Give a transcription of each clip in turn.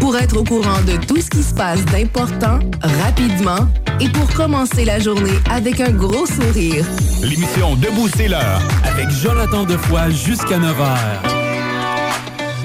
Pour être au courant de tout ce qui se passe d'important, rapidement et pour commencer la journée avec un gros sourire. L'émission Debout, c'est l'heure avec Jonathan Defoy jusqu'à 9h.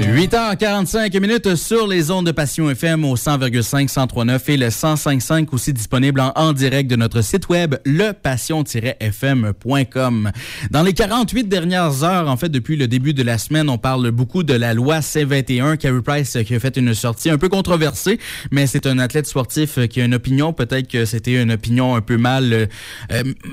8h45 minutes sur les ondes de Passion FM au 100,5, 103.9 et le 105.5 aussi disponible en, en, direct de notre site web, lepassion-fm.com. Dans les 48 dernières heures, en fait, depuis le début de la semaine, on parle beaucoup de la loi C21. Carrie Price qui a fait une sortie un peu controversée, mais c'est un athlète sportif qui a une opinion. Peut-être que c'était une opinion un peu mal euh,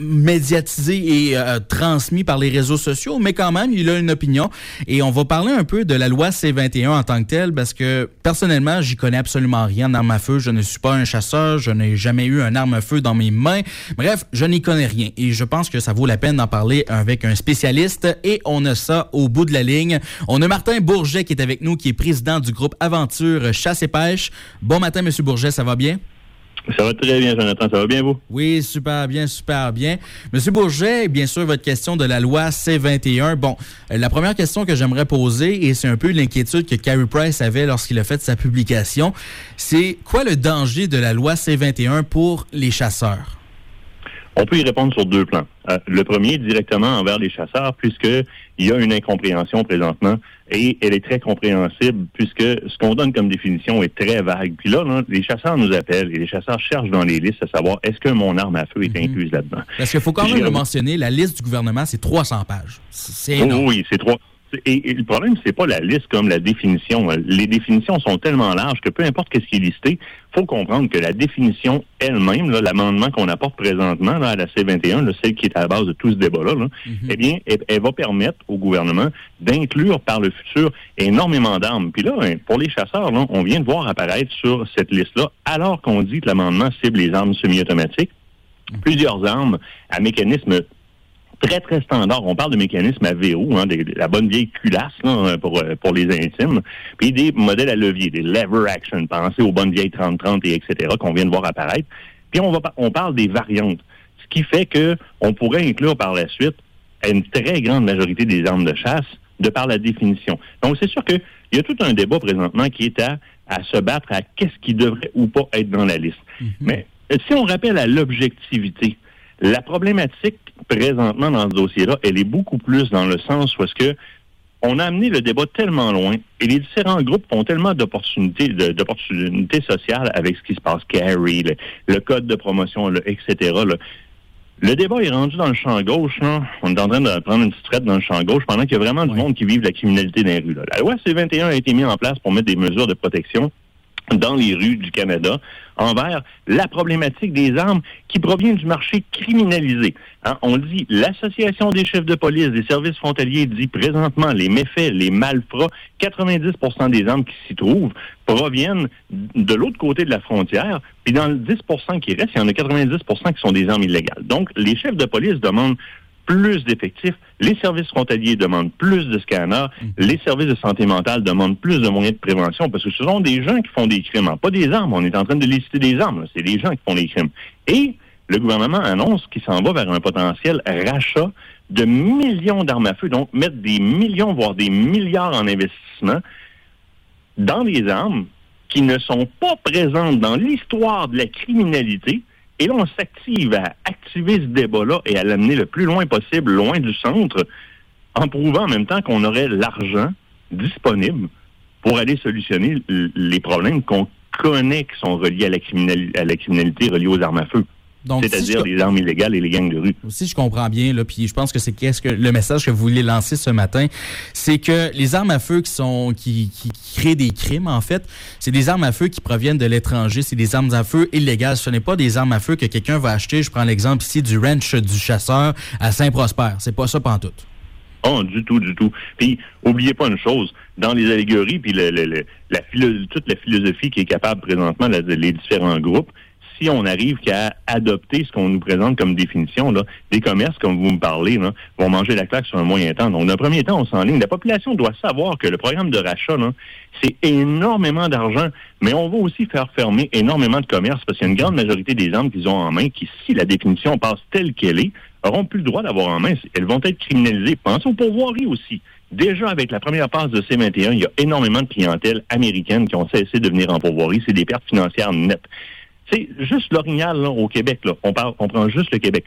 médiatisée et euh, transmise par les réseaux sociaux, mais quand même, il a une opinion. Et on va parler un peu de la loi C21 en tant que tel parce que personnellement, j'y connais absolument rien en arme à feu. Je ne suis pas un chasseur, je n'ai jamais eu un arme à feu dans mes mains. Bref, je n'y connais rien et je pense que ça vaut la peine d'en parler avec un spécialiste et on a ça au bout de la ligne. On a Martin Bourget qui est avec nous, qui est président du groupe Aventure Chasse et Pêche. Bon matin, Monsieur Bourget, ça va bien? Ça va très bien, Jonathan. Ça va bien, vous? Oui, super bien, super bien. Monsieur Bourget, bien sûr, votre question de la loi C-21. Bon, euh, la première question que j'aimerais poser, et c'est un peu l'inquiétude que Carey Price avait lorsqu'il a fait sa publication, c'est quoi le danger de la loi C-21 pour les chasseurs? On peut y répondre sur deux plans. Euh, le premier, directement envers les chasseurs, puisqu'il y a une incompréhension présentement et elle est très compréhensible puisque ce qu'on donne comme définition est très vague. Puis là, les chasseurs nous appellent et les chasseurs cherchent dans les listes à savoir est-ce que mon arme à feu est mhm. incluse là-dedans. Parce qu'il faut quand même le mentionner, la liste du gouvernement, c'est 300 pages. C'est énorme. oui, c'est trois. Et, le problème, c'est pas la liste comme la définition. Les définitions sont tellement larges que peu importe ce qui est listé, faut comprendre que la définition elle-même, l'amendement qu'on apporte présentement à la C21, celle qui est à la base de tout ce débat-là, mhm. eh bien, elle, va permettre au gouvernement d'inclure par le futur énormément d'armes. Puis là, ben, pour les chasseurs, on vient de voir apparaître sur cette liste-là, alors qu'on dit que l'amendement cible les armes semi-automatiques, mhm. plusieurs armes à mécanisme très, très standard. On parle de mécanismes à verrou, hein, la bonne vieille culasse pour, euh, pour les intimes, puis des modèles à levier, des lever action. Pensez aux bonnes vieilles 30-30 et etc. qu'on vient de voir apparaître. Puis on, va, on parle des variantes, ce qui fait que on pourrait inclure par la suite une très grande majorité des armes de chasse de par la définition. Donc c'est sûr qu'il y a tout un débat présentement qui est à, à se battre à qu'est-ce qui devrait ou pas être dans la liste. Mm-hmm. Mais si on rappelle à l'objectivité, la problématique présentement dans ce dossier-là, elle est beaucoup plus dans le sens où est-ce que on a amené le débat tellement loin et les différents groupes ont tellement d'opportunités d'opportunités sociales avec ce qui se passe, Carrie, le, code de promotion, etc. Le débat est rendu dans le champ gauche. On est en train de prendre une petite traite dans le champ gauche pendant qu'il y a vraiment du monde qui vit la criminalité dans les rues. La loi C-21 a été mise en place pour mettre des mesures de protection dans les rues du Canada envers la problématique des armes qui provient du marché criminalisé. Hein, on dit, l'Association des chefs de police des services frontaliers dit présentement les méfaits, les malfrats, 90% des armes qui s'y trouvent proviennent de l'autre côté de la frontière, puis dans le 10% qui reste, il y en a 90% qui sont des armes illégales. Donc, les chefs de police demandent plus d'effectifs. Les services frontaliers demandent plus de scanners. Mm. Les services de santé mentale demandent plus de moyens de prévention parce que ce sont des gens qui font des crimes, hein. pas des armes. On est en train de lister des armes. C'est des gens qui font des crimes. Et le gouvernement annonce qu'il s'en va vers un potentiel rachat de millions d'armes à feu, donc mettre des millions, voire des milliards en investissement dans des armes qui ne sont pas présentes dans l'histoire de la criminalité, et là, on s'active à activer ce débat-là et à l'amener le plus loin possible, loin du centre, en prouvant en même temps qu'on aurait l'argent disponible pour aller solutionner les problèmes qu'on connaît qui sont reliés à la, à la criminalité reliée aux armes à feu c'est-à-dire les armes illégales et les gangs de rue. Si je comprends bien, là, puis je pense que c'est qu'est-ce que le message que vous voulez lancer ce matin, c'est que les armes à feu qui sont qui, qui, créent des crimes, en fait, c'est des armes à feu qui proviennent de l'étranger, c'est des armes à feu illégales. Ce n'est pas des armes à feu que quelqu'un va acheter. Je prends l'exemple ici du ranch du chasseur à Saint-Prosper. C'est pas ça pantoute. Oh, du tout, du tout. Puis, oubliez pas une chose, dans les allégories, puis le, la toute la philosophie qui est capable présentement, les différents groupes, si on arrive qu'à adopter ce qu'on nous présente comme définition, là, des commerces, comme vous me parlez, vont manger la claque sur un moyen temps. Donc, d'un premier temps, on s'enligne. La population doit savoir que le programme de rachat, c'est énormément d'argent, mais on va aussi faire fermer énormément de commerces parce qu'il y a une grande majorité des armes qu'ils ont en main qui, si la définition passe telle qu'elle est, auront plus le droit d'avoir en main. Elles vont être criminalisées. Pensez aux pourvoiries aussi. Déjà, avec la première passe de C21, il y a énormément de clientèle américaine qui ont cessé de venir en pourvoirie. C'est des pertes financières nettes. C'est juste l'orignal au Québec. Là. On, parle, on prend juste le Québec.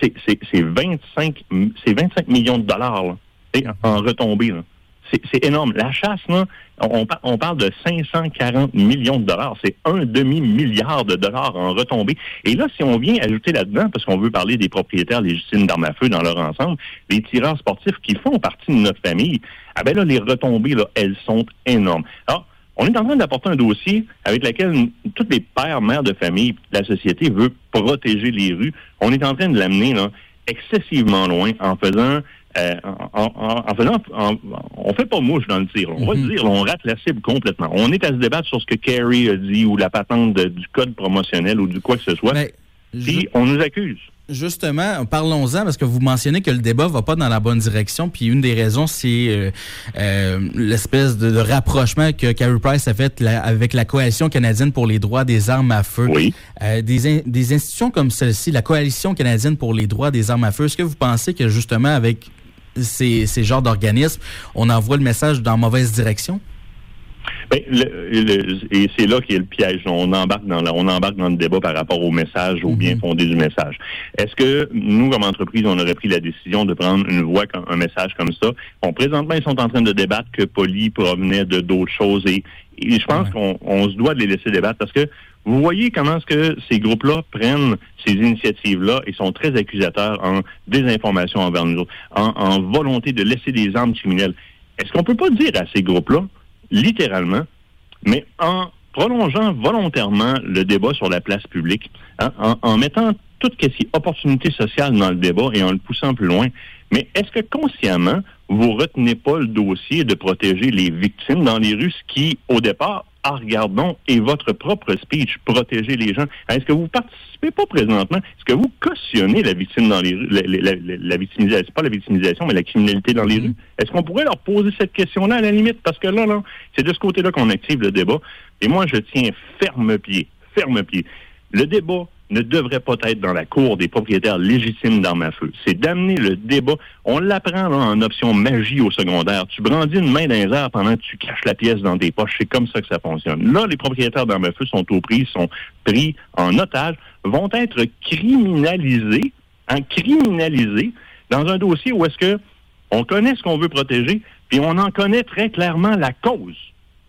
C'est 25, 25 millions de dollars là, en retombées. C'est énorme. La chasse, là, on, on, parle de 540 millions de dollars. C'est un demi-milliard de dollars en retombées. Et là, si on vient ajouter là-dedans, parce qu'on veut parler des propriétaires légitimes d'armes à feu dans leur ensemble, les tireurs sportifs qui font partie de notre famille, ah ben là, les retombées, là, elles sont énormes. Alors, on est en train d'apporter un dossier avec lequel toutes les pères, mères de famille, la société veut protéger les rues. On est en train de l'amener excessivement loin en faisant euh, en, faisant, on fait pas mouche dans le tir. On va mhm. dire, on rate la cible complètement. On est à se débattre sur ce que Kerry a dit ou la patente du code promotionnel ou du quoi que ce soit. Puis on nous accuse. Justement, parlons-en parce que vous mentionnez que le débat va pas dans la bonne direction. Puis une des raisons, c'est euh, euh, l'espèce de, rapprochement que Carey Price a fait avec la Coalition canadienne pour les droits des armes à feu. Oui. des, des institutions comme celle-ci, la Coalition canadienne pour les droits des armes à feu, est-ce que vous pensez que justement avec ces, ces genres d'organismes, on envoie le message dans mauvaise direction? Ben, et c'est là qu'il y a le piège. On embarque dans on embarque dans le débat par rapport au message, au bien mhm. fondé du message. Est-ce que nous, comme entreprise, on aurait pris la décision de prendre une voix, un message comme ça? Bon, présentement, ils sont en train de débattre que Poli provenait de d'autres choses et, je pense qu'on se doit de les laisser débattre parce que vous voyez comment est-ce que ces groupes-là prennent ces initiatives-là et sont très accusateurs en désinformation envers nous autres, en, volonté de laisser des armes criminelles. Est-ce qu'on peut pas dire à ces groupes-là, littéralement, mais en prolongeant volontairement le débat sur la place publique, hein, en, mettant toute question opportunité sociale dans le débat et en le poussant plus loin, mais est-ce que consciemment, vous retenez pas le dossier de protéger les victimes dans les rues, ce qui, au départ, ah, regardons, et votre propre speech, protéger les gens. Est-ce que vous participez pas présentement? Est-ce que vous cautionnez la victime dans les rues, la, la, victimisation, pas la victimisation, mais la criminalité dans les mm-hmm. rues? Est-ce qu'on pourrait leur poser cette question-là à la limite? Parce que là, là, c'est de ce côté-là qu'on active le débat. Et moi, je tiens ferme pied, ferme pied. Le débat ne devrait pas être dans la cour des propriétaires légitimes d'armes à feu. C'est d'amener le débat. On l'apprend en option magie au secondaire. Tu brandis une main dans les pendant que tu caches la pièce dans tes poches. C'est comme ça que ça fonctionne. Là, les propriétaires d'armes à feu sont au prix, sont pris en otage, vont être criminalisés, en criminalisés dans un dossier où est-ce que on connaît ce qu'on veut protéger, puis on en connaît très clairement la cause.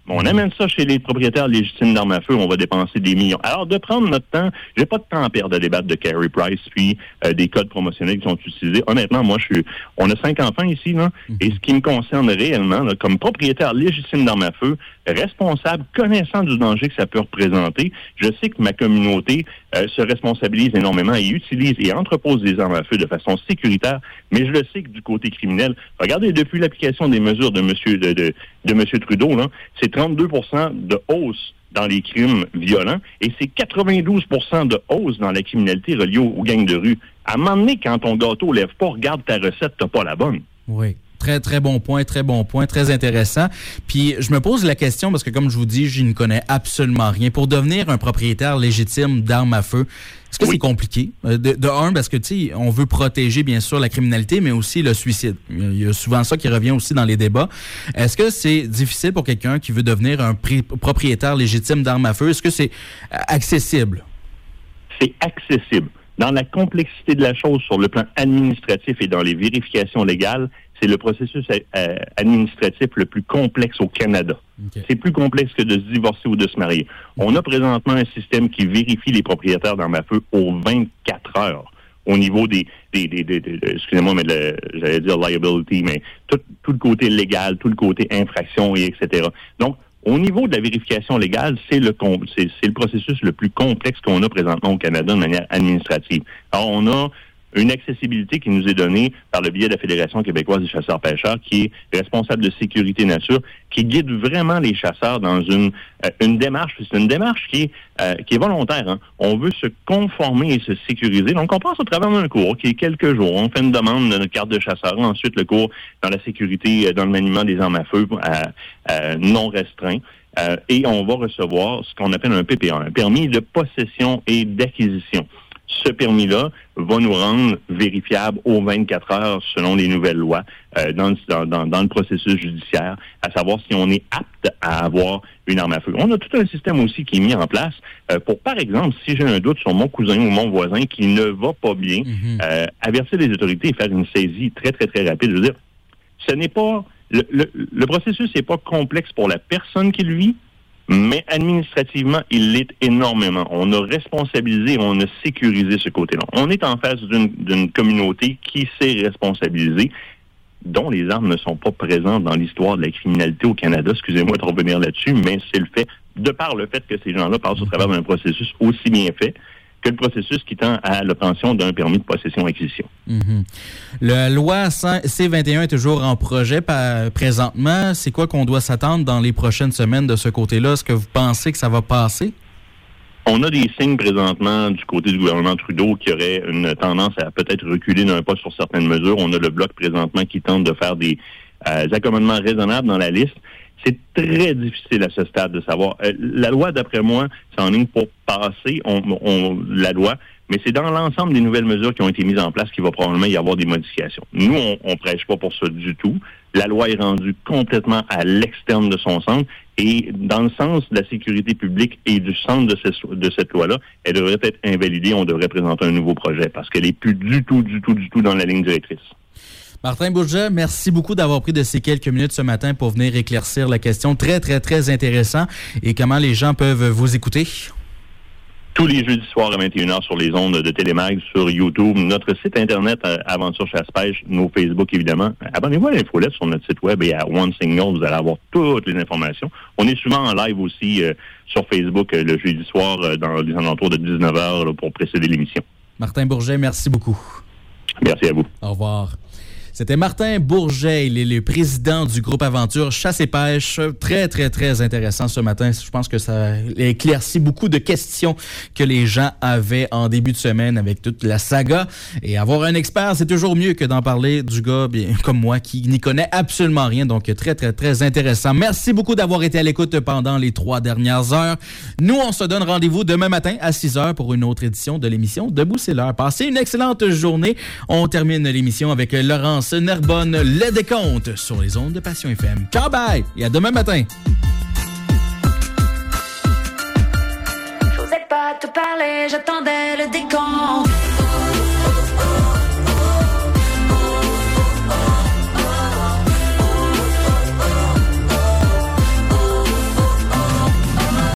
On mhm. amène ça chez les propriétaires légitimes d'armes à feu, on va dépenser des millions. Alors, de prendre notre temps, j'ai pas de temps à perdre à débattre de Carey Price, puis euh, des codes promotionnels qui sont utilisés. Honnêtement, moi, je suis, on a cinq enfants ici, là, mhm. et ce qui me concerne réellement, comme propriétaire légitime d'armes à feu, responsable, connaissant du danger que ça peut représenter, je sais que ma communauté euh, se responsabilise énormément et utilise et entrepose des armes à feu de façon sécuritaire, mais je le sais que du côté criminel, regardez, depuis l'application des mesures de Monsieur de, de, de Monsieur Trudeau, là, c'est 32% de hausse dans les crimes violents et c'est 92% de hausse dans la criminalité reliée aux, gangs de rue. À un moment donné, quand ton gâteau lève pas, regarde ta recette, t'as pas la bonne. Oui. Très, très bon point, très bon point, très intéressant. Puis je me pose la question, parce que comme je vous dis, je ne connais absolument rien. Pour devenir un propriétaire légitime d'armes à feu, est-ce que c'est compliqué? Euh, de, de, un, parce que, tu sais, on veut protéger, bien sûr, la criminalité, mais aussi le suicide. Il y a souvent ça qui revient aussi dans les débats. Est-ce que c'est difficile pour quelqu'un qui veut devenir un propriétaire légitime d'armes à feu? Est-ce que c'est euh, accessible? C'est accessible. Dans la complexité de la chose sur le plan administratif et dans les vérifications légales, c'est le processus euh, administratif le plus complexe au Canada. C'est plus complexe que de se divorcer ou de se marier. On a présentement un système qui vérifie les propriétaires d'armes à feu aux 24 heures au niveau des, des, excusez-moi, mais j'allais dire liability, mais tout, tout, le côté légal, tout le côté infraction et etc. Donc, au niveau de la vérification légale, c'est le c'est le processus le plus complexe qu'on a présentement au Canada de manière administrative. Alors, on a une accessibilité qui nous est donnée par le biais de la Fédération québécoise des chasseurs-pêcheurs, qui est responsable de sécurité nature, qui guide vraiment les chasseurs dans une, euh, une démarche. C'est une démarche qui est, euh, qui est volontaire. Hein. On veut se conformer et se sécuriser. Donc, on passe au travers d'un cours qui est quelques jours. On fait une demande de notre carte de chasseur. Ensuite, le cours dans la sécurité, euh, dans le maniement des armes à feu non restreint. et on va recevoir ce qu'on appelle un PPA, un permis de possession et d'acquisition. Ce permis-là va nous rendre vérifiables aux 24 heures selon les nouvelles lois euh, dans, le processus judiciaire, à savoir si on est apte à avoir une arme à feu. On a tout un système aussi qui est mis en place euh, pour, par exemple, si j'ai un doute sur mon cousin ou mon voisin qui ne va pas bien, mhm. euh, avertir les autorités et faire une saisie très, très, très rapide. Je veux dire, ce n'est pas... Le, le processus n'est pas complexe pour la personne qui le vit, mais administrativement, il l'est énormément. On a responsabilisé, on a sécurisé ce côté-là. On est en face d'une communauté qui s'est responsabilisée, dont les armes ne sont pas présentes dans l'histoire de la criminalité au Canada. Excusez-moi de revenir là-dessus, mais c'est le fait, de par le fait que ces gens-là passent au travers d'un processus aussi bien fait, que le processus qui tend à l'obtention d'un permis de possession-acquisition. Mhm. La loi C-21 est toujours en projet présentement. C'est quoi qu'on doit s'attendre dans les prochaines semaines de ce côté-là? Est-ce que vous pensez que ça va passer? On a des signes présentement du côté du gouvernement Trudeau qui aurait une tendance à peut-être reculer d'un pas sur certaines mesures. On a le bloc présentement qui tente de faire des euh, accommodements raisonnables dans la liste. C'est très difficile à ce stade de savoir. Euh, la loi, d'après moi, c'est en ligne pour passer on, la loi, mais c'est dans l'ensemble des nouvelles mesures qui ont été mises en place qu'il va probablement y avoir des modifications. Nous, on, ne prêche pas pour ça du tout. La loi est rendue complètement à l'externe de son centre et dans le sens de la sécurité publique et du centre de, de cette loi-là, elle devrait être invalidée. On devrait présenter un nouveau projet parce qu'elle est plus du tout, du tout, du tout dans la ligne directrice. Martin Bourget, merci beaucoup d'avoir pris de ces quelques minutes ce matin pour venir éclaircir la question. Très, très, très intéressant. Et comment les gens peuvent vous écouter? Tous les jeudis soirs à 21h sur les ondes de Télémag, sur YouTube, notre site Internet euh, Aventure Chasse-Pêche, nos Facebook évidemment. Abonnez-vous à l'infolette sur notre site web et à One Signal, vous allez avoir toutes les informations. On est souvent en live aussi euh, sur Facebook euh, le jeudi soir dans les alentours de 19h pour précéder l'émission. Martin Bourget, merci beaucoup. Merci à vous. Au revoir. C'était Martin Bourget, il est le président du groupe Aventure Chasse et Pêche. Très, très, très intéressant ce matin. Je pense que ça éclaircit beaucoup de questions que les gens avaient en début de semaine avec toute la saga. Et avoir un expert, c'est toujours mieux que d'en parler du gars bien, comme moi qui n'y connaît absolument rien. Donc, très, très, très intéressant. Merci beaucoup d'avoir été à l'écoute pendant les trois dernières heures. Nous, on se donne rendez-vous demain matin à 6 heures pour une autre édition de l'émission Debout, c'est l'heure. Passez une excellente journée. On termine l'émission avec Laurence Nerbonne, le décompte sur les ondes de Passion FM. Ciao, bye et à demain matin. Je pas te parler, j'attendais le décompte.